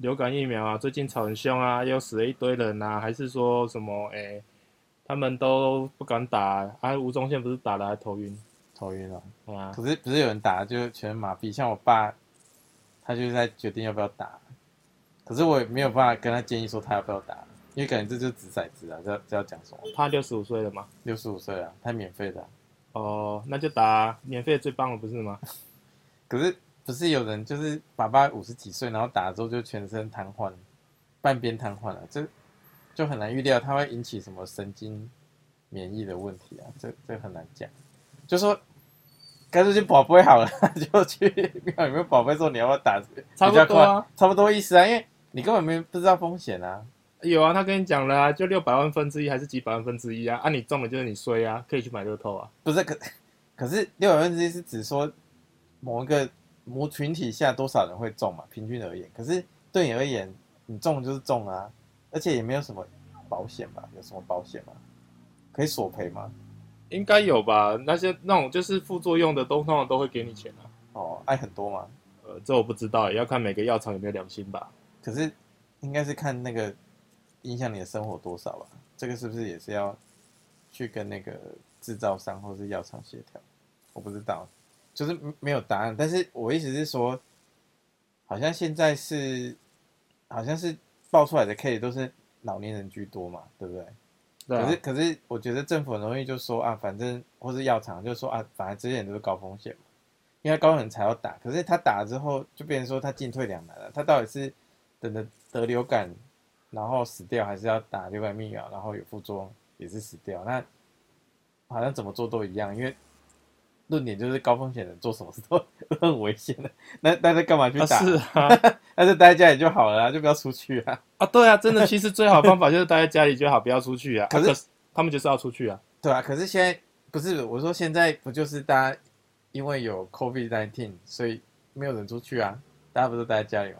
流感疫苗啊，最近吵很凶啊，又死了一堆人啊，还是说什么哎，他们都不敢打啊？吴宗宪不是打了还头晕？头晕了。啊，可是不是有人打就全麻痹，像我爸，他就是在决定要不要打。可是我也没有办法跟他建议说他要不要打，因为感觉这就是掷骰子啊，这这要讲什么？他六十五岁了吗？六十五岁啊，他免费的啊、哦，那就打免费最棒了，不是吗？可是不是有人就是爸爸五十几岁，然后打了之后就全身瘫痪，半边瘫痪了，这就很难预料他会引起什么神经免疫的问题啊，这这很难讲。就说干脆去宝贝好了，就去庙里面宝贝说你要不要打，差不多啊，差不多意思啊，因为你根本没不知道风险啊。有啊，他跟你讲了啊，就六百万分之一还是几百万分之一啊？啊，你中了就是你衰啊，可以去买乐透啊。不是可可是六百分之一是指说某一个某群体下多少人会中嘛，平均而言。可是对你而言，你中就是中啊，而且也没有什么保险吧？有什么保险吗？可以索赔吗？应该有吧？那些那种就是副作用的，都通常都会给你钱啊。哦，爱很多吗。呃，这我不知道，也要看每个药厂有没有良心吧。可是应该是看那个影响你的生活多少吧？这个是不是也是要去跟那个制造商或是药厂协调？我不知道，就是没有答案。但是我意思是说，好像现在是好像是爆出来的 case 都是老年人居多嘛，对不对？对啊可是可是我觉得政府很容易就说啊，反正或是药厂就说啊，反正这些人都是高风险嘛，因为高人才要打。可是他打了之后，就变成说他进退两难了。他到底是等着得流感然后死掉，还是要打流感疫苗然后有副作用也是死掉？那好像怎么做都一样，因为论点就是高风险的做什么事都都很危险的。那那他干嘛去啊打？是啊，那就待在家里就好了啊，就不要出去啊。啊对啊，真的，其实最好的方法就是待在家里就好，不要出去啊。可是啊他们就是要出去啊。对啊，可是现在不是我说现在不就是大家因为有 COVID 1 9所以没有人出去啊，大家不是待在家里吗？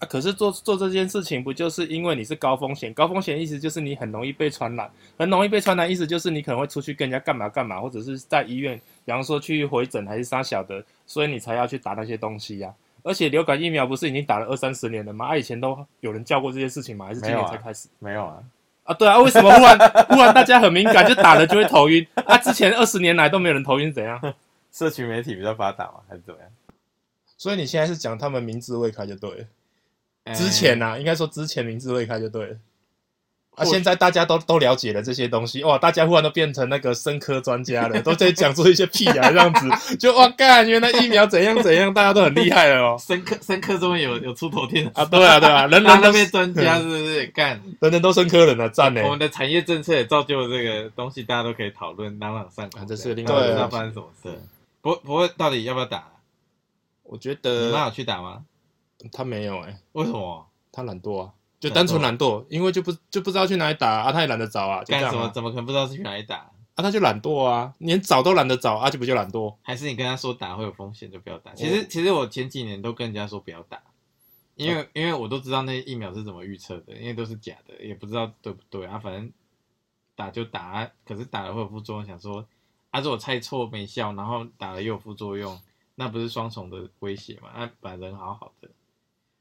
啊，可是做做这件事情，不就是因为你是高风险？高风险意思就是你很容易被传染，很容易被传染，意思就是你可能会出去跟人家干嘛干嘛，或者是在医院，比方说去回诊还是杀小的，所以你才要去打那些东西呀、而且流感疫苗不是已经打了二三十年了吗？啊，以前都有人叫过这件事情吗？还是今年才开始？没有啊，啊，对啊，为什么忽然忽然大家很敏感，就打了就会头晕？啊，之前二十年来都没有人头晕，怎样？社群媒体比较发达嘛，还是怎么样？所以你现在是讲他们明智未开就对了。哎之前呐、应该说之前明智未开就对了。啊，现在大家都都了解了这些东西，哇，大家忽然都变成那个生科专家了，都在讲出一些屁啊，这样子，就哇干，原来疫苗怎样怎样，大家都很厉害了哦。生科生科中有有出头天啊，对啊，对啊，人人都变专家是不是干？人人都生科人了，赞呢。我们的产业政策也造就了这个东西，大家都可以讨论，朗朗上口。啊这是另外外不知道发生什么事。不过不过到底要不要打？我觉你妈有得去打吗？他没有哎、为什么？他懒惰啊，就单纯懒惰，因为就不就不知道去哪里打啊，他也懒得找啊，就这干什么？啊，怎么可能不知道是去哪里打？啊，他就懒惰啊，连找都懒得找啊，就不就懒惰？还是你跟他说打会有风险就不要打？其实其实我前几年都跟人家说不要打，因为因为我都知道那疫苗是怎么预测的，因为都是假的，也不知道对不对啊。反正打就打啊，可是打了会有副作用，想说啊，如果猜错没效，然后打了又有副作用，那不是双重的威胁嘛？那本来人好好的，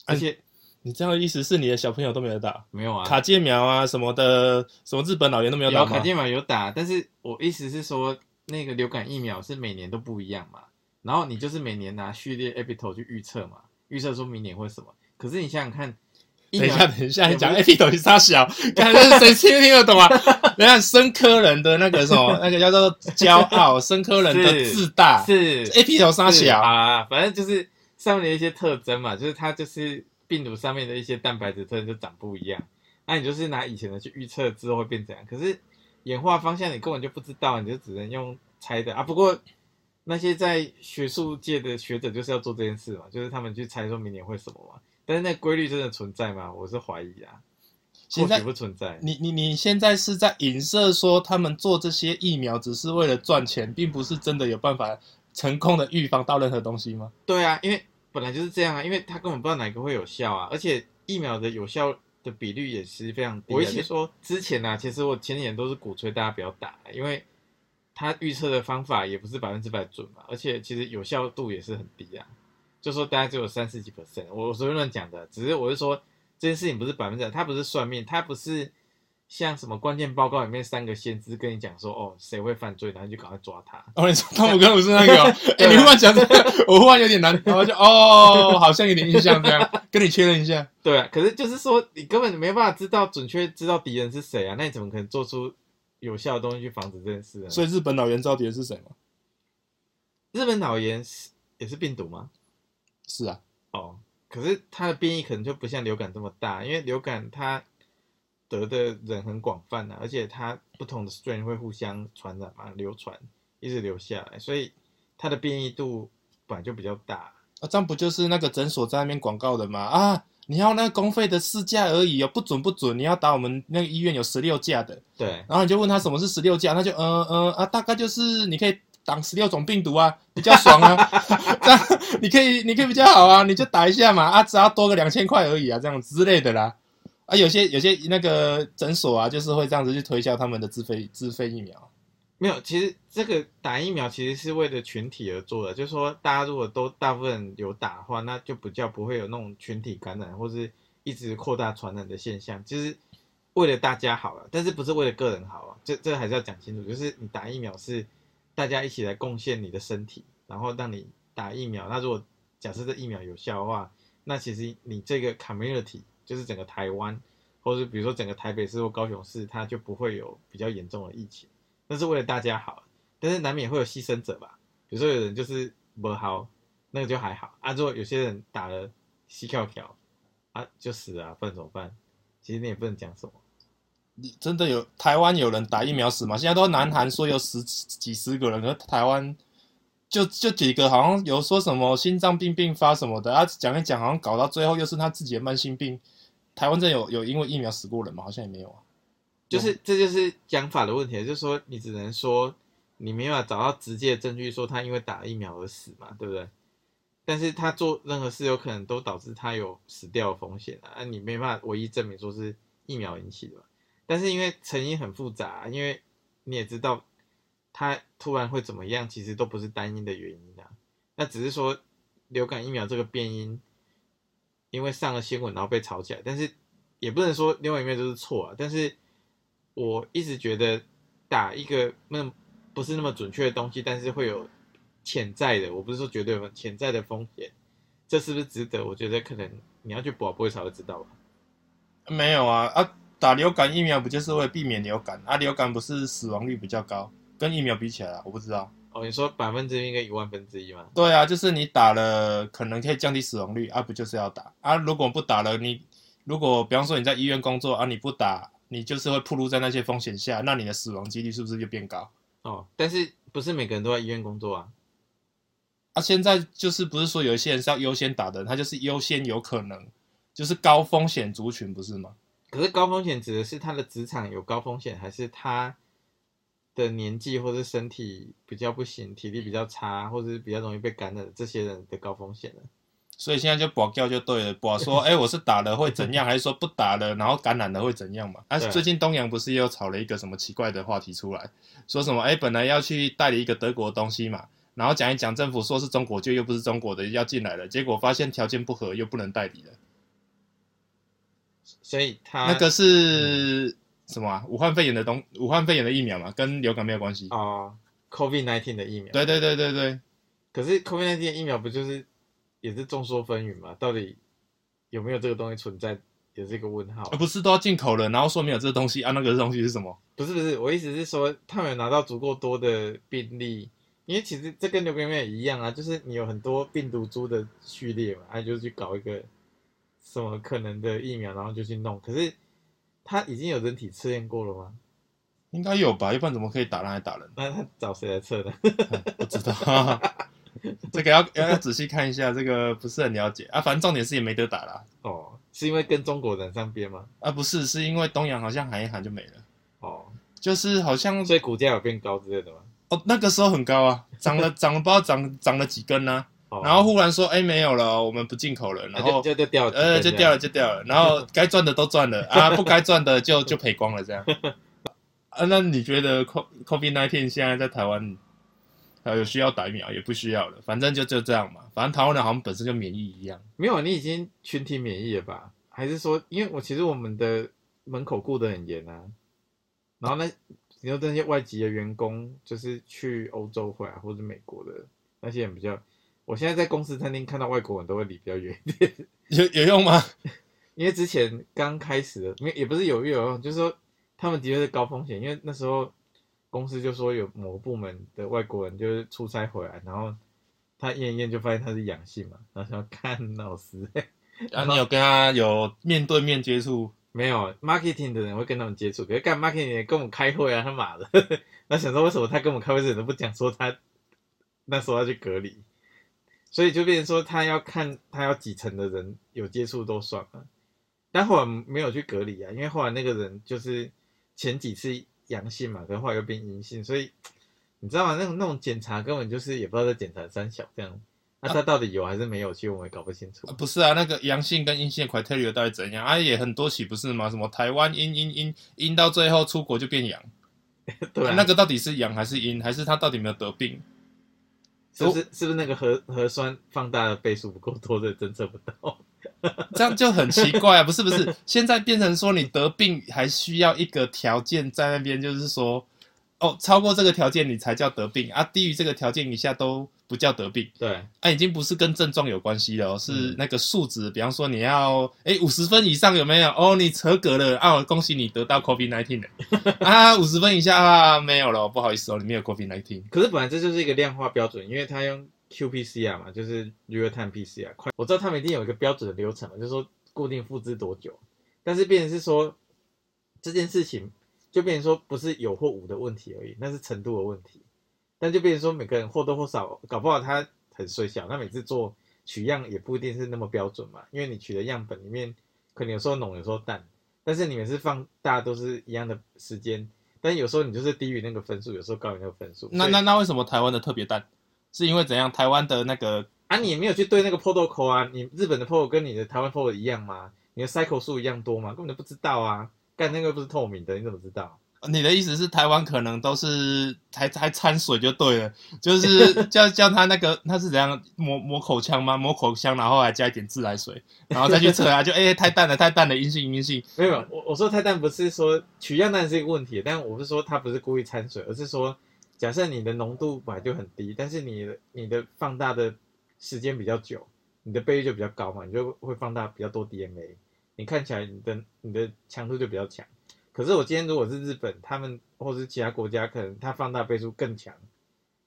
而且你这样的意思是你的小朋友都没有打？没有啊，卡介苗啊什么的，什么日本老人都没有打吗？有卡介苗有打，但是我意思是说，那个流感疫苗是每年都不一样嘛，然后你就是每年拿序列 epitope 去预测嘛，预测说明年会什么。可是你想想看，疫等一下，等一下，你讲也 A P 斗是啥小？看这是谁听听得懂啊？等一下，生科人的那个什么，那个叫做骄傲，生科人的自大是，A P 斗啥是小？啊，反正就是上面的一些特征嘛，就是它就是病毒上面的一些蛋白质特征就长不一样。那你就是拿以前的去预测之后会变怎样，可是演化方向你根本就不知道，你就只能用猜的啊。不过那些在学术界的学者就是要做这件事嘛，就是他们去猜说明年会什么嘛。但是那规律真的存在吗？我是怀疑啊，现在不存在。你你你现在是在影射说他们做这些疫苗只是为了赚钱，并不是真的有办法成功的预防到任何东西吗？对啊，因为本来就是这样啊，因为他根本不知道哪个会有效啊，而且疫苗的有效的比率也是非常低、啊。我一起说之前啊，其实我前几年都是鼓吹大家不要打，因为他预测的方法也不是百分之百准嘛，而且其实有效度也是很低啊。就说大概只有三十几 percent，我我随便乱讲的，只是我是说这件事情不是百分之百，他不是算命，他不是像什么关键报告里面三个先知跟你讲说哦谁会犯罪，然后你就赶快抓他。哦，你说汤姆克鲁斯那个、哦，哎、你忽然讲这个，我忽然有点难，然后就哦，好像有点印象这样，跟你确认一下。对啊，可是就是说你根本没办法知道准确知道敌人是谁啊，那你怎么可能做出有效的东西去防止这件事呢？所以日本老人知道敌人是谁吗？日本脑炎是也是病毒吗？是啊，哦，可是它的变异可能就不像流感这么大，因为流感它得的人很广泛啊，而且它不同的 strain 会互相传染嘛，流传一直留下来，所以它的变异度本来就比较大。啊，这样不就是那个诊所在那边广告的吗？啊，你要那个公费的四价而已哦，不准不准，你要打我们那个医院有十六价的，对，然后你就问他什么是十六价，他就嗯嗯啊，大概就是你可以挡十六种病毒啊，比较爽啊，这样你可以你可以比较好啊，你就打一下嘛，啊，只要多个两千块而已啊，这样之类的啦。啊，有些有些那个诊所啊，就是会这样子去推销他们的自费自费疫苗。没有，其实这个打疫苗其实是为了群体而做的，就是说大家如果都大部分有打的话，那就比较不会有那种群体感染或是一直扩大传染的现象，就是为了大家好了，但是不是为了个人好啊？这这还是要讲清楚，就是你打疫苗是大家一起来贡献你的身体，然后让你打疫苗。那如果假设这疫苗有效的话，那其实你这个 community 就是整个台湾，或者比如说整个台北市或高雄市，它就不会有比较严重的疫情。那是为了大家好，但是难免会有牺牲者吧？比如说有人就是不好，那个就还好啊。如果有些人打了膝跳跳啊，就死了、啊，不能怎么办？其实你也不能讲什么。你真的有台湾有人打疫苗死吗？现在都南韩说有十几十个人，可是台湾就就几个，好像有说什么心脏病并发什么的啊，讲一讲，好像搞到最后又是他自己的慢性病。台湾这有有因为疫苗死过人吗？好像也没有啊。就是这就是讲法的问题，就是说你只能说你没办法找到直接的证据说他因为打疫苗而死嘛，对不对？但是他做任何事有可能都导致他有死掉的风险啊，啊你没办法唯一证明说是疫苗引起的嘛。但是因为成因很复杂，因为你也知道他突然会怎么样，其实都不是单一的原因啊。那只是说流感疫苗这个变因，因为上了新闻然后被炒起来，但是也不能说另外一面都是错啊，但是。我一直觉得打一个那不是那么准确的东西，但是会有潜在的，我不是说绝对有潜在的风险，这是不是值得？我觉得可能你要去保不会才会知道吧。没有啊啊，打流感疫苗不就是为了避免流感啊？流感不是死亡率比较高，跟疫苗比起来啊，我不知道。哦，你说百分之一跟一万分之一吗？对啊，就是你打了可能可以降低死亡率啊，不就是要打啊？如果不打了，你如果比方说你在医院工作啊，你不打。你就是会暴露在那些风险下，那你的死亡几率是不是就变高？哦，但是不是每个人都在医院工作啊？啊，现在就是不是说有一些人是要优先打的，他就是优先有可能就是高风险族群，不是吗？可是高风险指的是他的职场有高风险，还是他的年纪或者身体比较不行、体力比较差，或者是比较容易被感染这些人的高风险呢？所以现在就保掉就对了，保说，哎，我是打了会怎样，还是说不打了然后感染了会怎样嘛？啊，最近东阳不是又炒了一个什么奇怪的话题出来，说什么，哎，本来要去代理一个德国的东西嘛，然后讲一讲政府说是中国，就又不是中国的要进来了，结果发现条件不合，又不能代理了。所以他那个是什么啊？武汉肺炎的东，武汉肺炎的疫苗嘛，跟流感没有关系啊。COVID nineteen 的疫苗，对对对对对。可是 COVID nineteen 的疫苗不就是也是众说纷纭嘛？到底有没有这个东西存在，也是一个问号。不是都要进口了，然后说没有这个东西啊？那个东西是什么？不是不是，我意思是说，他们有拿到足够多的病例，因为其实这跟流感也一样啊，就是你有很多病毒株的序列嘛，啊，就去搞一个什么可能的疫苗，然后就去弄。可是他已经有人体测验过了吗？应该有吧，要不然怎么可以打人还打人？那他找谁来测的？不知道，这个要要要仔细看一下，这个不是很了解啊。反正重点是也没得打啦。哦，是因为跟中国人上边吗？啊，不是，是因为东阳好像喊一喊就没了。哦，就是好像所以股价有变高之类的吗？哦，那个时候很高啊，涨了涨了不知道涨涨了几根呢、然后忽然说，哎，没有了，我们不进口了，然后就就掉了，呃，就掉了就掉了，然后该赚的都赚了啊，不该赚的就就赔光了这样。啊，那你觉得 COVID nineteen 现在在台湾啊，有需要打疫苗，也不需要了，反正就就这样嘛。反正台湾人好像本身就免疫一样。没有，你已经群体免疫了吧？还是说，因为我其实我们的门口顾得很严啊，然后呢，你说那些外籍的员工，就是去欧洲回来或者美国的那些人比较，我现在在公司餐厅看到外国人都会离比较远一点，有有用吗？因为之前刚开始的，没也不是有用，就是说他们的确是高风险，因为那时候公司就说有某个部门的外国人就是出差回来，然后他验一验就发现他是阳性嘛，然后说看老师。啊，你有跟他有面对面接触？没有，marketing 的人会跟他们接触，可是干 marketing 的跟我们开会啊，他妈的，那想说为什么他跟我们开会的人都不讲说他那时候要去隔离，所以就变成说他要看他要几层的人有接触都算了，但后来没有去隔离啊，因为后来那个人就是前几次阳性嘛，可能后来又变阴性，所以你知道吗？那种那种检查根本就是也不知道在检查三小这样。那他到底有还是没有？其实我们也搞不清楚。不是啊，那个阳性跟阴性 criteria 到底怎样？啊，也很多起不是吗？什么台湾阴阴阴阴到最后出国就变阳，对，那个到底是阳还是阴？还是他到底没有得病？是不是是不是那个核核酸放大的倍数不够多，的侦测不到？这样就很奇怪啊！不是不是，现在变成说你得病还需要一个条件在那边，就是说。哦，超过这个条件你才叫得病啊，低于这个条件以下都不叫得病。对，啊，已经不是跟症状有关系了，是那个数值。比方说你要哎五十分以上有没有？哦，你合格了啊，恭喜你得到 COVID nineteen 了。啊，五十分以下啊没有了，不好意思哦，你没有 COVID nineteen。可是本来这就是一个量化标准，因为它用 qPCR 嘛，就是 real time PCR。快，我知道他们一定有一个标准的流程嘛，就是说固定复制多久。但是变成是说这件事情。就变成说不是有或无的问题而已，那是程度的问题。但就变成说每个人或多或少，搞不好他很衰小，他每次做取样也不一定是那么标准嘛。因为你取的样本里面可能有时候浓，有时候淡，但是你每次放大家都是一样的时间，但有时候你就是低于那个分数，有时候高于那个分数。那那那为什么台湾的特别淡？是因为怎样？台湾的那个啊，你没有去对那个 protocol 啊？你日本的 protocol 跟你的台湾 protocol 一样吗？你的 cycle 数一样多吗？根本就不知道啊。干那个不是透明的，你怎么知道？你的意思是台湾可能都是还还掺水就对了，就是 叫叫他那个他是怎样抹抹口腔吗？抹口腔然后还加一点自来水，然后再去测啊，就哎太淡了太淡了阴性阴性。没有，我我说太淡不是说取样淡是一个问题，但我是说他不是故意掺水，而是说假设你的浓度本来就很低，但是你的你的放大的时间比较久，你的倍率就比较高嘛，你就会放大比较多 DNA。你看起来你的你的强度就比较强，可是我今天如果是日本，他们或是其他国家，可能它放大倍数更强，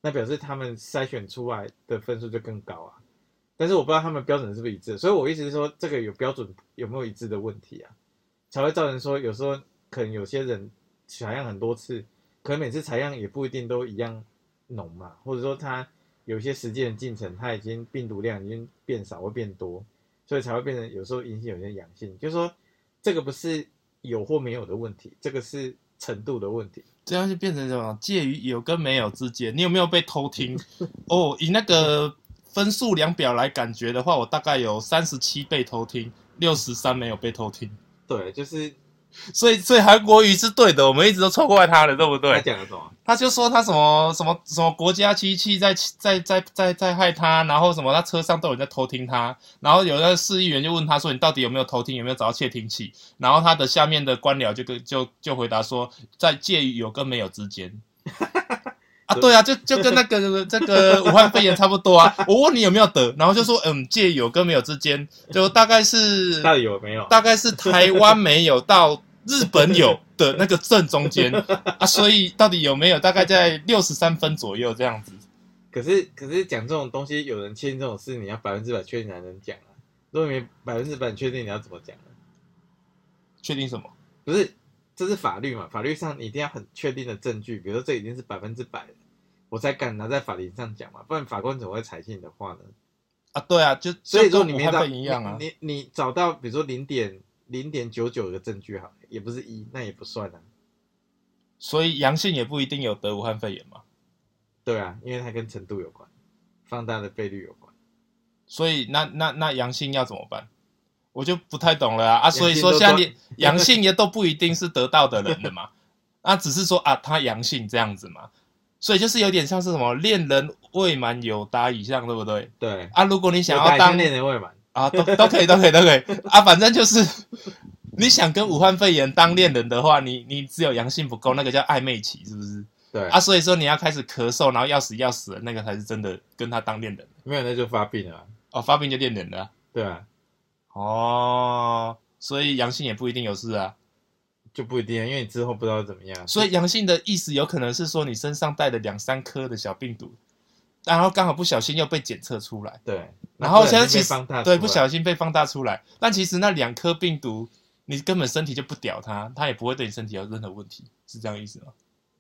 那表示他们筛选出来的分数就更高啊。但是我不知道他们标准是不是一致，所以我一直说这个有标准有没有一致的问题啊，才会造成说有时候可能有些人采样很多次，可能每次采样也不一定都一样浓嘛，或者说他有些时间的进程，他已经病毒量已经变少或变多。所以才会变成有时候阴性，有些阳性，就是说这个不是有或没有的问题，这个是程度的问题。这样就变成什么？介于有跟没有之间。你有没有被偷听？哦，以那个分数量表来感觉的话，我大概有三十七被偷听，六十三没有被偷听。对，就是。所以，所以韩国瑜是对的，我们一直都错怪他了，对不对？他讲了什么？他就说他什么什么什么国家机器在在在在在害他，然后什么他车上都有人在偷听他，然后有那个市议员就问他说：“你到底有没有偷听？有没有找到窃听器？”然后他的下面的官僚就跟就就回答说：“在介于有跟没有之间。”啊，对啊，就就跟那个这个武汉肺炎差不多啊。我问你有没有得，然后就说嗯，介有跟没有之间，就大概是到底有没有？大概是台湾没有到。日本有的那个正中间啊，所以到底有没有大概在六十三分左右这样子？可是可是讲这种东西，有人确定这种事，你要百分之百确定才能讲啊。如果没百分之百确定，你要怎么讲呢？确定什么？不是，这是法律嘛？法律上你一定要很确定的证据，比如说这已经是百分之百了，我才敢拿在法庭上讲嘛。不然法官怎么会采信你的话呢？啊，对啊，就所以说你没找一样啊，你你找到比如说零点。零点九九的证据好，也不是一，那也不算啊。所以阳性也不一定有得武汉肺炎嘛？对啊，因为它跟程度有关，放大的倍率有关。所以那那那阳性要怎么办？我就不太懂了啊！啊，所以说现在连 阳性也都不一定是得到的人的嘛？啊，只是说啊，他阳性这样子嘛？所以就是有点像是什么恋人未满有达以上，对不对？对，啊，如果你想要当恋人未满，啊，都都可以，都可以，都可以啊，反正就是你想跟武汉肺炎当恋人的话，你你只有阳性不够，那个叫暧昧期，是不是？对。啊，，所以说你要开始咳嗽，然后要死要死的那个才是真的跟他当恋人。没有那就发病了。啊，哦，发病就恋人了啊、对啊，哦，所以阳性也不一定有事啊。就不一定，因为你之后不知道怎么样，所以阳性的意思有可能是说你身上带了两三颗的小病毒，然后刚好不小心又被检测出来，对，然后现在其实对不小心被放大出来，但其实那两颗病毒你根本身体就不屌它，它也不会对你身体有任何问题，是这样意思吗？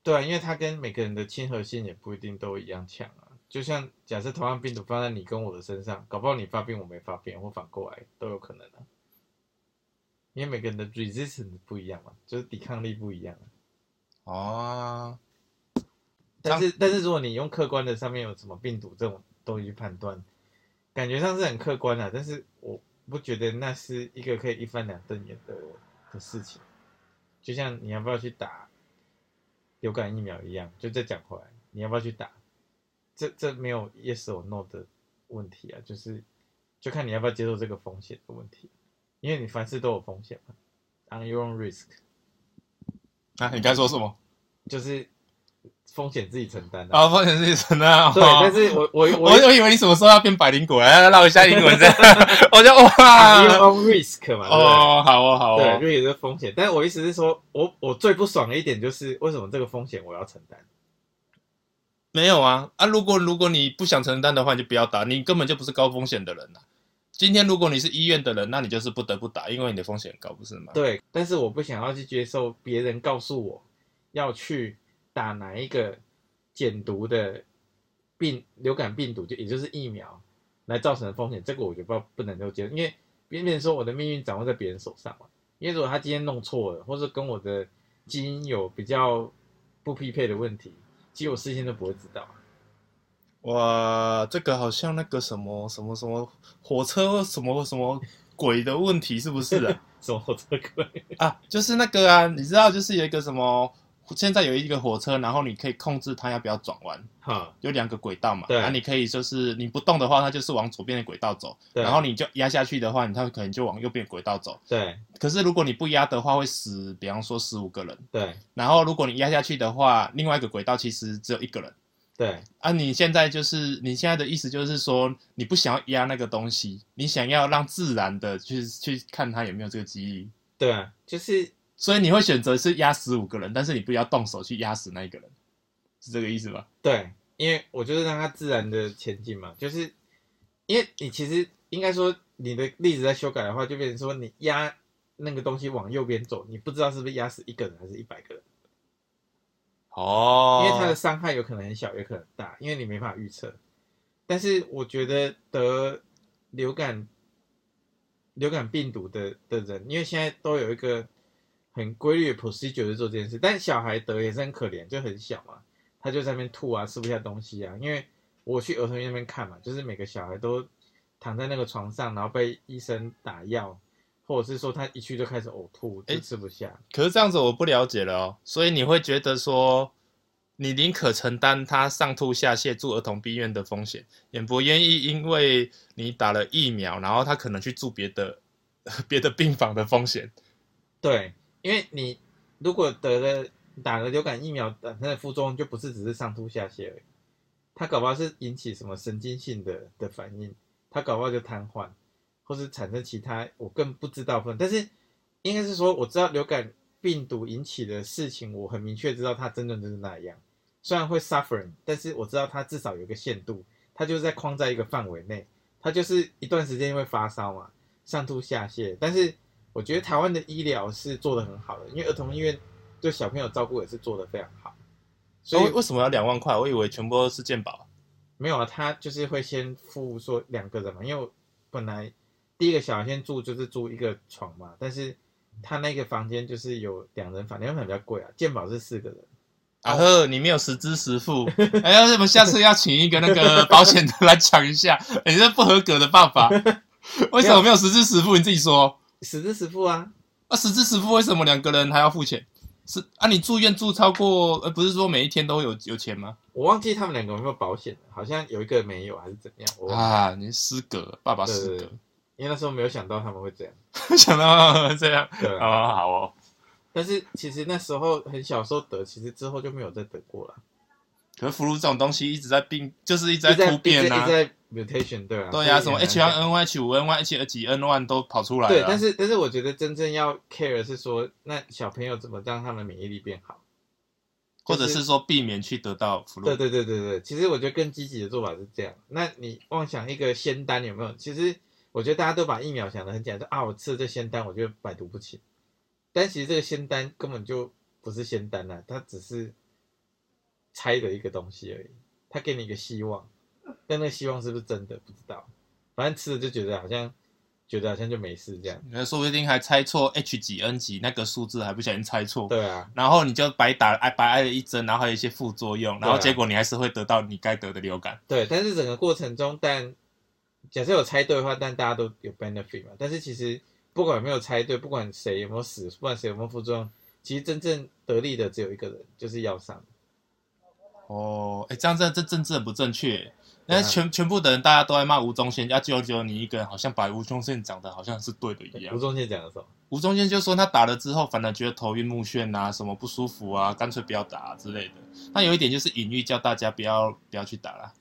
对啊，因为它跟每个人的亲和性也不一定都一样强啊。就像假设同样病毒放在你跟我的身上，搞不好你发病我没发病，或反过来都有可能啊。因为每个人的 resistance 不一样嘛，就是抵抗力不一样啊。哦，但是但是如果你用客观的上面有什么病毒这种东西去判断，感觉上是很客观的、但是我不觉得那是一个可以一翻两瞪眼的的事情。就像你要不要去打流感疫苗一样，就再讲回来，你要不要去打？这这没有 yes or no 的问题啊，就是就看你要不要接受这个风险的问题，因为你凡事都有风险嘛，on your own risk，啊，你该说什么？就是风险自己承担、啊，风险自己承担啊。对，但是我我我我我以为你什么时候要变百灵果，来绕一下英文这样，我就哇 risk 嘛？哦，好哦，好对，哦，就有这个风险。但是我意思是说，我我最不爽的一点就是，为什么这个风险我要承担？没有啊啊！如果如果你不想承担的话，你就不要打，你根本就不是高风险的人呐、今天如果你是医院的人，那你就是不得不打，因为你的风险很高，不是吗？对，但是我不想要去接受别人告诉我要去打哪一个减毒的病流感病毒，就也就是疫苗来造成的风险，这个我觉得不不能够接受，因为别人说我的命运掌握在别人手上嘛。因为如果他今天弄错了，或者跟我的基因有比较不匹配的问题，其实我事先都不会知道啊。哇，这个好像那个什么什么什么火车什么什么鬼的问题，是不是啊？什么火车鬼？啊，就是那个啊，你知道，就是有一个什么，现在有一个火车，然后你可以控制它要不要转弯，哈，有两个轨道嘛，对。啊，你可以就是你不动的话，它就是往左边的轨道走，对。然后你就压下去的话，你它可能就往右边轨道走。对。可是如果你不压的话，会死，比方说十五个人。对。然后如果你压下去的话，另外一个轨道其实只有一个人。对。啊，你现在就是你现在的意思就是说，你不想要压那个东西，你想要让自然的去去看它有没有这个记忆，对啊，就是所以你会选择是压死五个人，但是你不要动手去压死那一个人，是这个意思吗？对，因为我就是让它自然的前进嘛，就是因为你其实应该说你的例子在修改的话，就变成说你压那个东西往右边走，你不知道是不是压死一个人还是一百个人，哦因为它的伤害有可能很小，也可能很大，因为你没办法预测。但是我觉得得流感流感病毒的的人，因为现在都有一个很规律的 procedure 去做这件事，但小孩得也是很可怜，就很小嘛，他就在那边吐啊，吃不下东西啊。因为我去儿童医院那边看嘛，就是每个小孩都躺在那个床上，然后被医生打药，或者是说他一去就开始呕吐，就诶吃不下。可是这样子我不了解了哦，所以你会觉得说，你宁可承担他上吐下泻住儿童病院的风险，也不愿意因为你打了疫苗，然后他可能去住别的 别的病房的风险。对，因为你如果得了打了流感疫苗，本身的副作用就不是只是上吐下泻而已，它搞不好是引起什么神经性的的反应，它搞不好就瘫痪，或是产生其他我更不知道分。但是应该是说，我知道流感病毒引起的事情，我很明确知道它真的就是那样。虽然会 suffering，但是我知道它至少有一个限度，它就是在框在一个范围内，它就是一段时间会发烧嘛，上吐下泻，但是。我觉得台湾的医疗是做的很好的，因为儿童医院对小朋友照顾也是做的非常好，所以为什么要两万块？我以为全部都是健保。没有啊，他就是会先付说两个人嘛，因为我本来第一个小孩先住就是住一个床嘛，但是他那个房间就是有两人房，两人房比较贵啊，健保是四个人，啊呵，你没有实支实付，哎呀，我们下次要请一个那个保险的来讲一下，你这不合格的爸爸，为什么没有实支实付？你自己说。实支实付啊，啊，实支实付，为什么两个人还要付钱？是啊，你住院住超过，呃，不是说每一天都有有钱吗？我忘记他们两个有没有保险了，好像有一个没有还是怎样，我忘记啊，你失格，爸爸失格因为那时候没有想到他们会这样。想到这样，对啊，哦，好哦。但是其实那时候很小时候得，其实之后就没有再得过了，可是福禄这种东西一直在病，就是一直在突变啊一直。在 mutation 对啊，对呀、什么 H 也1很难 N Y H 五 N Y H 几 N one 都跑出来了啊。对，但是但是我觉得真正要 care 的是说，那小朋友怎么让他们免疫力变好？或者是说避免去得到福禄。对对对对对，其实我觉得更积极的做法是这样。那你妄想一个仙丹有没有？其实我觉得大家都把疫苗想的很简单，说啊，我吃了这仙丹，我就百毒不侵。但其实这个仙丹根本就不是仙丹啊，它只是猜的一个东西而已。他给你一个希望，但那个希望是不是真的不知道。反正吃了就觉得好像觉得好像就没事这样。那说不定还猜错 H 几 N 几那个数字，还不小心猜错。对啊，然后你就白打哎白挨了一针，然后还有一些副作用，然后结果你还是会得到你该得的流感。对，但是整个过程中，但假设有猜对的话，但大家都有 benefit 嘛。但是其实不管有没有猜对，不管谁有没有死，不管谁有没有副作用，其实真正得利的只有一个人，就是药商。哦，哎，这样这这政治很不正确。那啊全全部的人大家都在骂吴宗宪，要只有只有你一个人好像把吴宗宪讲的好像是对的一样吴。宗宪讲的时候，吴宗宪就说他打了之后，反而觉得头晕目眩啊，什么不舒服啊，干脆不要打、啊、之类的。那有一点就是隐喻叫大家不要不要去打啦。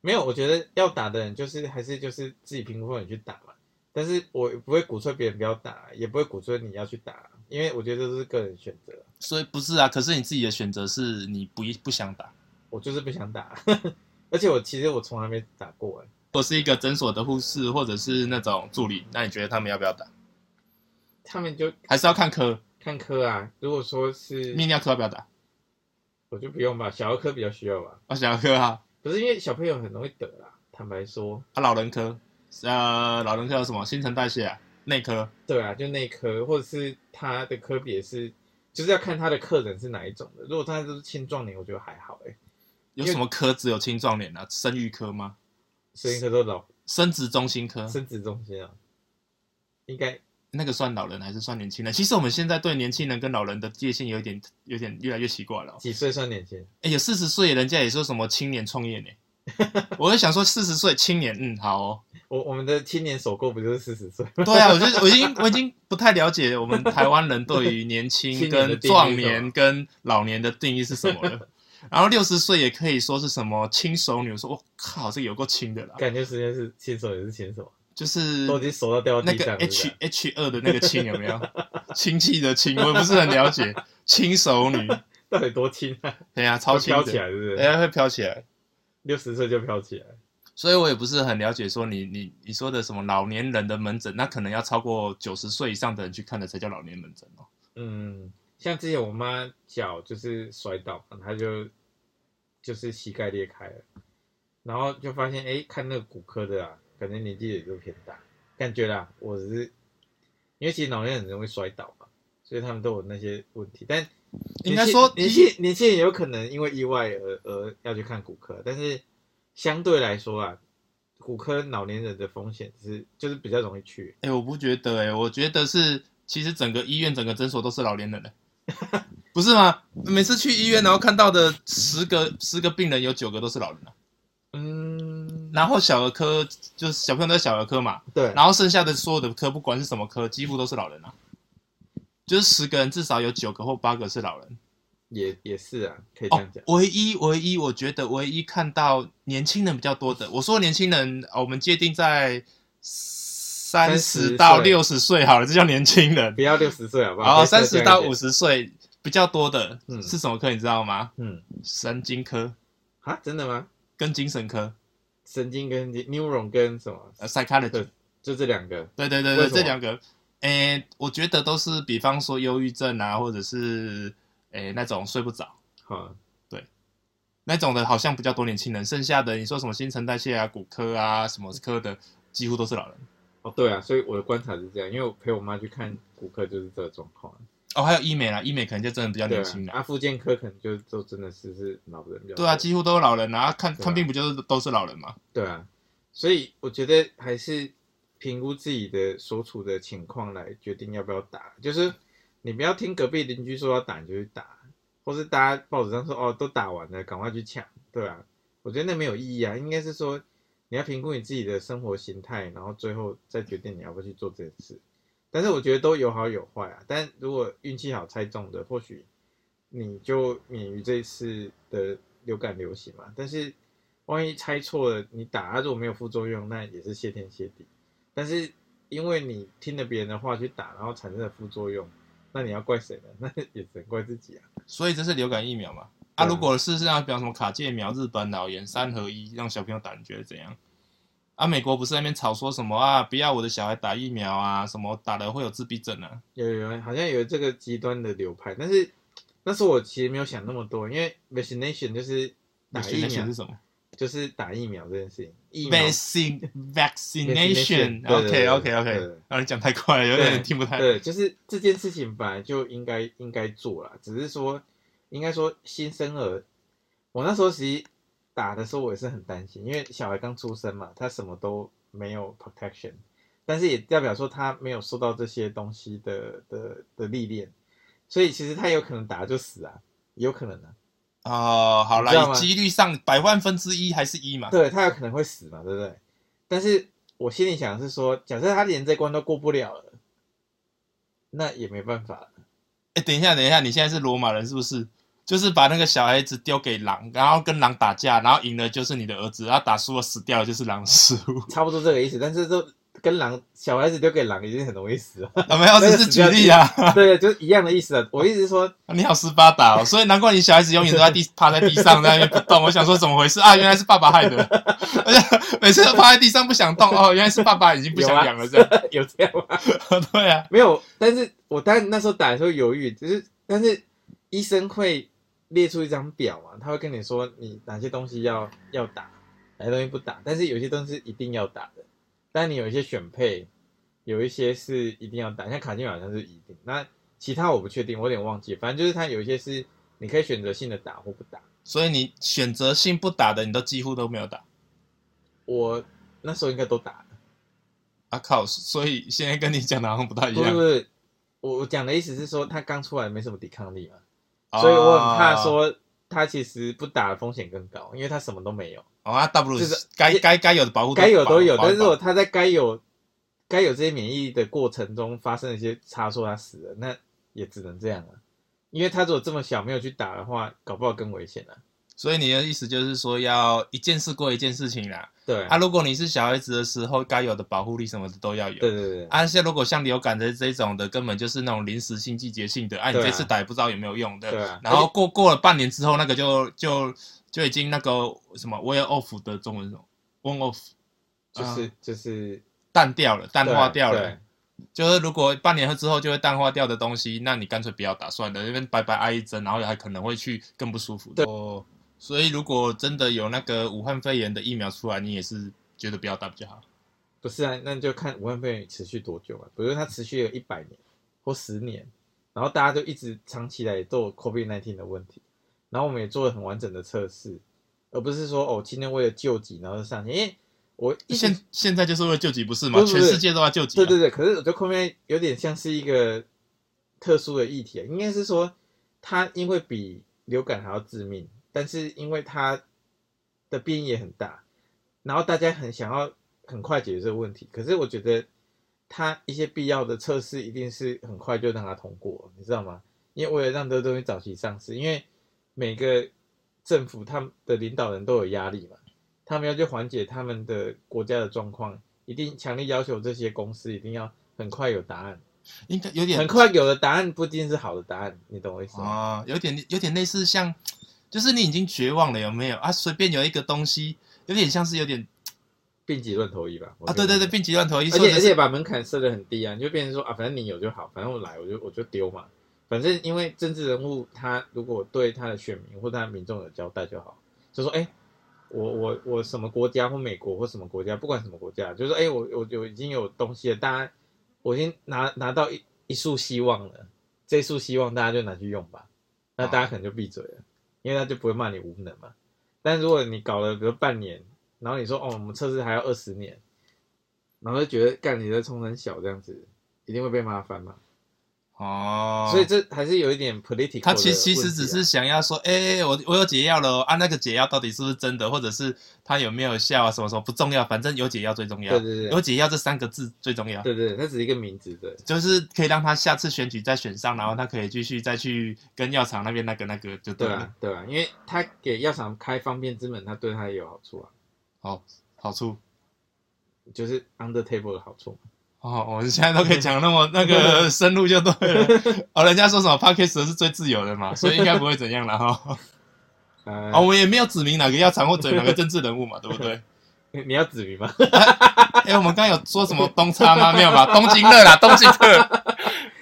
没有，我觉得要打的人就是还是就是自己评估后你去打嘛。但是我不会鼓吹别人不要打，也不会鼓吹你要去打，因为我觉得这是个人选择。所以不是啊，可是你自己的选择是你不不想打。我就是不想打，而且我其实我从来没打过哎。我是一个诊所的护士或者是那种助理，那你觉得他们要不要打？他们就还是要看科？看科啊，如果说是泌尿科要不要打？我就不用吧，小儿科比较需要吧。啊，小儿科啊，可是因为小朋友很容易得啦，坦白说，啊，老人科，呃，老人科有什么？新陈代谢啊，内科。对啊，就内科或者是他的科别是，就是要看他的客人是哪一种的。如果他都是青壮年，我觉得还好哎、有什么科只有青壮年啊？生育科吗？生育科都老生殖中心科，生殖中心啊，应该那个算老人还是算年轻人？其实我们现在对年轻人跟老人的界限有一点有点越来越奇怪了哦。几岁算年轻？哎，有四十岁，人家也说什么青年创业呢？我就想说四十岁青年，嗯，好哦。我我们的青年首购不就是四十岁？对啊，我就我已经我已经不太了解我们台湾人对于年轻跟壮年跟老年的定义是什么了。然后六十岁也可以说是什么轻熟女，我说我靠，这有够轻的啦，感觉时间是牵手也是牵手，就是都已经熟到掉到那个 H 吧 H 二的那个亲有没有？氢气的氢，我也不是很了解。轻熟女，到底多轻啊？对啊、超会轻的，飘起来，是不是？哎、会飘起来。六十岁就飘起来。所以我也不是很了解，说你你你说的什么老年人的门诊，那可能要超过九十岁以上的人去看的才叫老年门诊哦。嗯，像之前我妈脚就是摔倒嘛，她就就是膝盖裂开了，然后就发现哎，诶看那个骨科的啊，感觉年纪也就偏大，感觉啦，我只是因为其实老年人很容易摔倒嘛，所以他们都有那些问题，但应该说年轻年轻人有可能因为意外而而要去看骨科，但是相对来说啊，骨科老年人的风险是就是比较容易去，哎、我不觉得哎、我觉得是其实整个医院、整个诊所都是老年人的，不是吗？每次去医院，然后看到的十个十个病人有九个都是老人啊。嗯，然后小儿科就是小朋友都在小儿科嘛，对，然后剩下的所有的科，不管是什么科，几乎都是老人啊。就是十个人至少有九个或八个是老人。也也是啊，可以这哦样讲。，唯一唯一，我觉得唯一看到年轻人比较多的，我说年轻人，呃我们界定在三十到六十岁好了，这叫年轻人不。要六十岁好不好？三十到五十，十岁比较多的嗯是什么科？你知道吗？嗯，神经科啊，真的吗？跟精神科，神经跟 neuron 跟什么？呃，psychology。就这两个。对对对对，这两个，诶，我觉得都是，比方说忧郁症啊，或者是诶那种睡不着好，那种的，好像比较多年轻人。剩下的你说什么新陈代谢啊、骨科啊、什么科的，几乎都是老人。哦，对啊，所以我的观察是这样，因为我陪我妈去看骨科就是这个状况。哦，还有医美啦，医美可能就真的比较年轻啦。啊，啊，复健科可能就就真的是是老人比较。对啊，几乎都是老人啊，看啊看病不就是都是老人嘛？对啊，所以我觉得还是评估自己的所处的情况来决定要不要打。就是你不要听隔壁邻居说要打你就去打，或是大家报纸上说哦都打完了，赶快去抢，对啊，我觉得那没有意义啊，应该是说你要评估你自己的生活形态，然后最后再决定你要不要去做这件事。但是我觉得都有好有坏啊，但如果运气好猜中的，或许你就免于这一次的流感流行嘛。但是万一猜错了，你打它如果没有副作用，那也是谢天谢地。但是因为你听了别人的话去打，然后产生了副作用，那你要怪谁呢？那也只能怪自己啊。所以这是流感疫苗嘛？啊，如果是像比方什么卡介苗、日本脑炎三合一，让小朋友打，你觉得怎样？啊，美国不是在那边吵说什么啊，不要我的小孩打疫苗啊，什么打了会有自闭症啊？有有有，好像有这个极端的流派，但是那时候我其实没有想那么多，因为 vaccination 就是打疫苗是，什么就是打疫苗这件事情。疫苗？Vaccine vaccination。OK 对 OK 对 OK，对让你讲太快了，有点听不太。对，就是这件事情本来就应该应该做了，只是说应该说新生儿，我那时候其实打的时候我也是很担心，因为小孩刚出生嘛，他什么都没有 protection，但是也代表说他没有受到这些东西的的的历练，所以其实他有可能打就死啊，有可能啊，哦，好啦，你知道吗以几率上百万分之一还是一嘛？对他有可能会死嘛，对不对？但是我心里想的是说，假设他连这关都过不了了，那也没办法了。哎，等一下，等一下，你现在是罗马人是不是？就是把那个小孩子丢给狼，然后跟狼打架，然后赢了就是你的儿子，然后打输了死掉了就是狼的失误。差不多这个意思，但是就跟狼小孩子丢给狼已经很容易死了，啊没有？只是举例啊。对，就是一样的意思啊。我意思是说，你好斯巴达哦，所以难怪你小孩子永远都在地趴在地上在那边不动。我想说怎么回事啊？原来是爸爸害的，而且每次都趴在地上不想动哦，原来是爸爸已经不想养了这样。有这样吗？对啊，没有，但是我当然那时候打的时候犹豫，只是但是医生会列出一张表啊，他会跟你说你哪些东西要要打，哪些东西不打，但是有些东西一定要打的，但你有一些选配，有一些是一定要打，像卡介苗好像是一定，那其他我不确定，我有点忘记，反正就是它有一些是你可以选择性的打或不打。所以你选择性不打的，你都几乎都没有打。我那时候应该都打了，啊靠！所以现在跟你讲的好像不太一样不是不。是，我我讲的意思是说他刚出来没什么抵抗力嘛，哦所以我很怕说他其实不打的风险更高，因为他什么都没有，哦，不如就是该该该有的保护该有都有，但是如我果他在该有该有这些免疫的过程中发生了一些差错，他死了，那也只能这样了。因为他如果这么小没有去打的话，搞不好更危险了。所以你的意思就是说，要一件事过一件事情啦。对啊，如果你是小孩子的时候，该有的保护力什么的都要有。对对对，啊，现在如果像流感的这种的，根本就是那种临时性、季节性的，啊，你这次打也不知道有没有用的。对啊然后过过了半年之后，那个就就就已经那个什么 wear off 的中文是什么 on off，就是就是淡掉了，淡化掉了。对就是如果半年之后就会淡化掉的东西，那你干脆不要打算了，因为白白挨一针，然后还可能会去更不舒服。对哦，所以如果真的有那个武汉肺炎的疫苗出来，你也是觉得不要打比较好。不是啊，那你就看武汉肺炎持续多久啊。比如说它持续了一百年或十年，然后大家就一直长期来都有 COVID 1 9的问题，然后我们也做了很完整的测试，而不是说哦今天为了救急然后就上去，因为我现现在就是为了救急，不是吗？不是不是全世界都在救急、啊。对对对，可是我觉得 COVID 有点像是一个特殊的议题啊，应该是说它因为比流感还要致命，但是因为它的变异也很大，然后大家很想要很快解决这个问题，可是我觉得它一些必要的测试一定是很快就让它通过，你知道吗？因为为了让这个东西早期上市，因为每个政府他们的领导人都有压力嘛，他们要去缓解他们的国家的状况，一定强烈要求这些公司一定要很快有答案，应该有点很快有的答案不一定是好的答案，你懂我意思吗？哦，有点有点类似像，就是你已经绝望了，有没有啊？随便有一个东西，有点像是有点病急乱投医吧？啊，对对对，病急乱投医，而且而且把门槛设得很低啊，你就变成说啊，反正你有就好，反正我来我就我就丢嘛，反正因为政治人物他如果对他的选民或他的民众有交代就好，就说哎、我我我什么国家或美国或什么国家，不管什么国家，就是说哎、我我我已经有东西了，大家我已经拿拿到一一束希望了，这束希望大家就拿去用吧，那大家可能就闭嘴了，因为他就不会骂你无能嘛。但如果你搞了个半年，然后你说哦，我们测试还要二十年，然后就觉得干你的冲很小这样子，一定会被麻烦嘛。哦，所以这还是有一点 political 他其的其实只是想要说，哎、我我有解药了哦啊，那个解药到底是不是真的，或者是它有没有效啊，什么什么不重要，反正有解药最重要。对对对有解药这三个字最重要，对对，对它只是一个名字的。就是可以让他下次选举再选上，然后他可以继续再去跟药厂那边那个那个就了。对啊，对啊，因为他给药厂开方便之门，他对他也有好处啊，好好处就是 under table 的好处嘛。哦，我们现在都可以讲那么 那个深入就对了。哦，人家说什么 p a d k a s 是最自由的嘛，所以应该不会怎样了哈。呃，哦，我们也没有指明哪个药厂或者哪个政治人物嘛，对不对？你要指明吗？哎、我们刚刚有说什么东差吗？没有吧？东京热啦，东京热。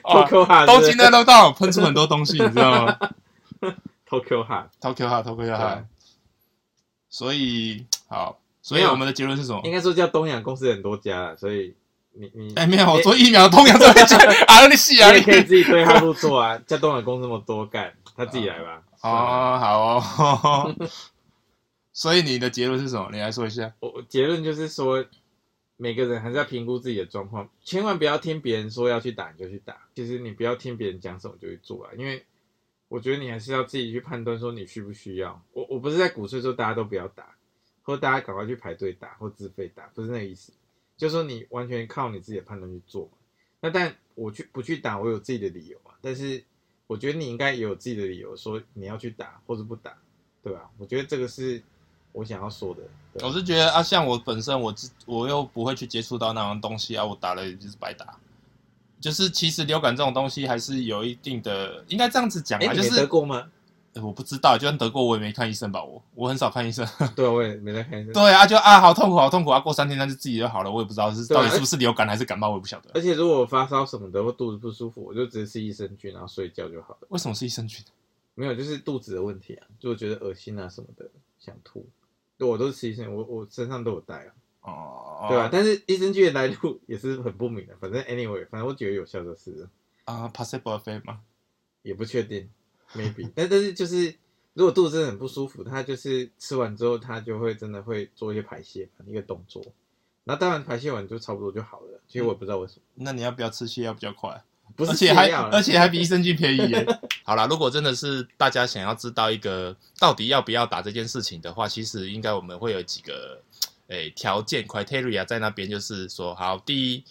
哦 Tokyo Hot，东京热都到喷出很多东西，你知道吗 Tokyo Hot，？Tokyo 哈，Tokyo 对哈。所以好，所以我们的结论是什么？应该说叫东洋公司很多家了，所以你你哎、没有，我做疫苗同样都会讲啊，你戏啊，你可以自己对号入座啊，叫东洋公司那么多干，他自己来吧。哦，好哦。所以你的结论是什么？你来说一下。我我结论就是说，每个人还是要评估自己的状况，千万不要听别人说要去打你就去打。其实你不要听别人讲什么就去做啊，因为我觉得你还是要自己去判断说你需不需要。我我不是在鼓吹说大家都不要打，或大家赶快去排队打或自费打，不是那个意思。就是说你完全靠你自己的判断去做嘛。那但我去不去打，我有自己的理由啊。但是我觉得你应该也有自己的理由，说你要去打或者不打，对吧？我觉得这个是我想要说的。对我是觉得啊，像我本身我自我又不会去接触到那种东西啊，我打了也就是白打。就是其实流感这种东西还是有一定的，应该这样子讲哎、啊，就是得过吗？呃我不知道，就算得过我也没看医生吧，我我很少看医生。对，我也没在看医生。对啊，就啊好痛苦好痛苦啊，过三天那就自己就好了，我也不知道是啊到底是不是流感还是感冒，我也不晓得。而且如果我发烧什么的或肚子不舒服，我就直接吃益生菌，然后睡觉就好了。为什么是益生菌？没有，就是肚子的问题啊，就觉得恶心啊什么的，想吐。对，我都是吃益生菌，我我身上都有带啊，哦，对吧、但是益生菌的来路也是很不明的，反正 anyway，反正我觉得有效就是了，啊 p o s s i b l e 飞吗？也不确定，maybe，但 但是就是如果肚子真的很不舒服，他就是吃完之后，他就会真的会做一些排泄嘛，一个动作。那当然排泄完就差不多就好了，其实我也不知道为什么，那你要不要吃泻药比较快？不是而且还泻药而且还比益生菌便宜耶。好啦，如果真的是大家想要知道一个到底要不要打这件事情的话，其实应该我们会有几个诶条件 criteria 在那边，就是说，好，第一，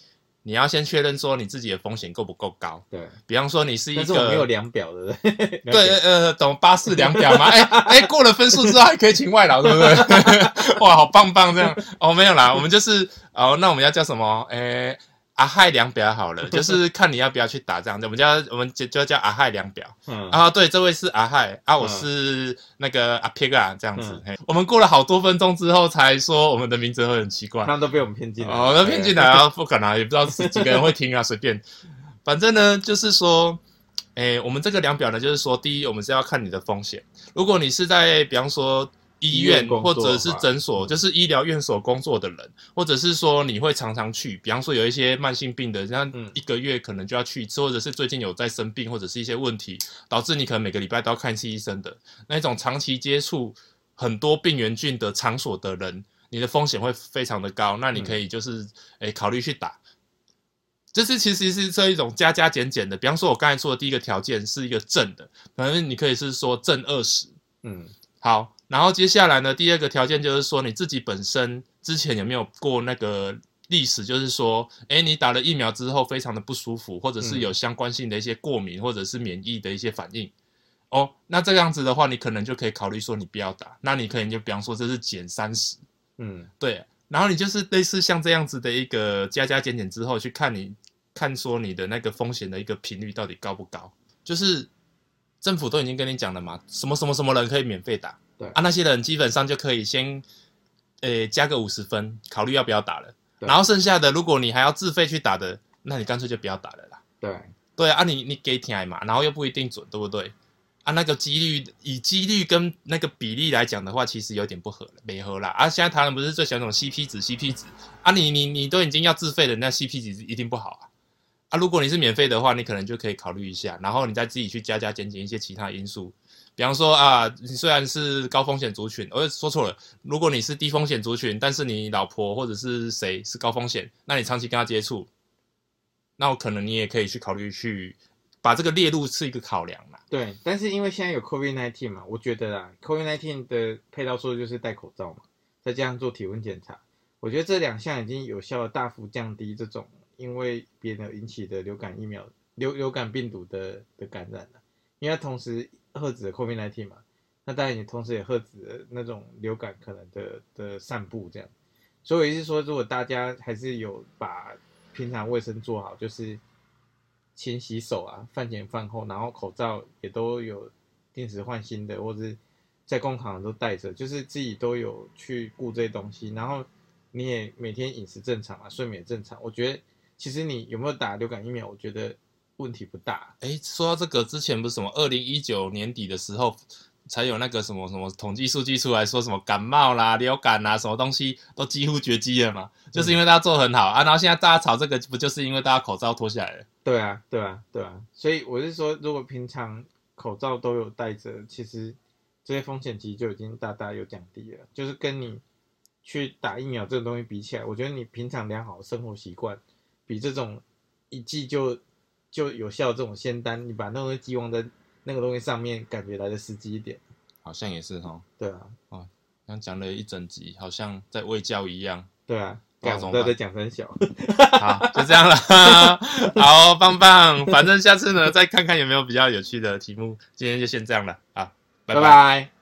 你要先确认说你自己的风险够不够高。对，比方说你是一个是我没有量表的，对呃懂八四量表吗？哎哎，过了分数之后还可以请外劳，对不对？哇，好棒棒这样哦，没有啦，我们就是哦，那我们要叫什么？诶。阿亥量表好了，就是看你要不要去打这样子，我们叫我们就就叫阿亥量表。嗯，啊，对，这位是阿亥啊，我嗯是那个阿撇啊，这样子嗯。嘿我们过了好多分钟之后才说我们的名字会很奇怪那。都被我们骗进来，哦，那骗进来啊，不可能啊，也不知道是几个人会听啊，随便。反正呢，就是说，诶，我们这个量表呢，就是说，第一，我们是要看你的风险。如果你是在，比方说医医院或者是诊所，嗯。就是医疗院所工作的人，或者是说你会常常去，比方说有一些慢性病的，像嗯。一个月可能就要去一次，或者是最近有在生病，或者是一些问题，导致你可能每个礼拜都要看一次医生的。那一种长期接触很多病原菌的场所的人，你的风险会非常的高。那你可以就是诶、考虑去打。这是其实是这一种加加减减的，比方说，我刚才说的第一个条件是一个正的，反正你可以是说正二十，嗯。好，然后接下来呢，第二个条件就是说你自己本身之前有没有过那个历史，就是说，哎，你打了疫苗之后非常的不舒服，或者是嗯有相关性的一些过敏或者是免疫的一些反应。哦，那这样子的话，你可能就可以考虑说你不要打，那你可能就比方说这是减三十，嗯。对，然后你就是类似像这样子的一个加加减减之后，去看你看说你的那个风险的一个频率到底高不高，就是政府都已经跟你讲了嘛，什么什么什么人可以免费打，对啊，那些人基本上就可以先，呃，加个五十分，考虑要不要打了，然后剩下的如果你还要自费去打的，那你干脆就不要打了啦。对，对啊，你你给钱嘛，然后又不一定准，对不对？啊，那个几率以几率跟那个比例来讲的话，其实有点不合了，没合啦。啊，现在台湾不是最喜欢那种 CP 值，CP 值啊你，你你都已经要自费了，那 CP 值一定不好啊。啊，如果你是免费的话，你可能就可以考虑一下，然后你再自己去加加减减一些其他因素，比方说啊，你虽然是高风险族群，我说错了，如果你是低风险族群，但是你老婆或者是谁是高风险，那你长期跟他接触，那我可能你也可以去考虑去把这个列入是一个考量啦。对，但是因为现在有 COVID nineteen 嘛，我觉得啊，COVID nineteen 的配套措施就是戴口罩嘛，再加上做体温检查，我觉得这两项已经有效的大幅降低这种因为别人引起的流感疫苗流流感病毒的的感染了，因为同时遏制了 COVID nineteen 嘛，那当然也同时也遏制了那种流感可能的的散布这样，所以我意思说，如果大家还是有把平常卫生做好，就是勤洗手啊，饭前饭后，然后口罩也都有定时换新的，或者是在公场都戴着，就是自己都有去顾这些东西，然后你也每天饮食正常啊，睡眠正常，我觉得其实你有没有打流感疫苗，我觉得问题不大。哎，说到这个，之前不是什么二零一九年底的时候，才有那个什么什么统计数据出来说什么感冒啦、流感啦，什么东西都几乎绝迹了嘛，就是因为大家做得很好啊。然后现在大家炒这个，不就是因为大家口罩脱下来了？对啊，对啊，对啊，所以我是说，如果平常口罩都有戴着，其实这些风险其实就已经大大有降低了。就是跟你去打疫苗这个东西比起来，我觉得你平常良好的生活习惯，比这种一剂就就有效这种仙丹，你把那东西寄望在那个东西上面，感觉来的实际一点。好像也是哈，对啊，刚讲了一整集，好像在喂教一样。对啊，不知道怎么办干我都在讲很小。好，就这样了。好，棒棒。反正下次呢，再看看有没有比较有趣的题目。今天就先这样了啊，拜拜拜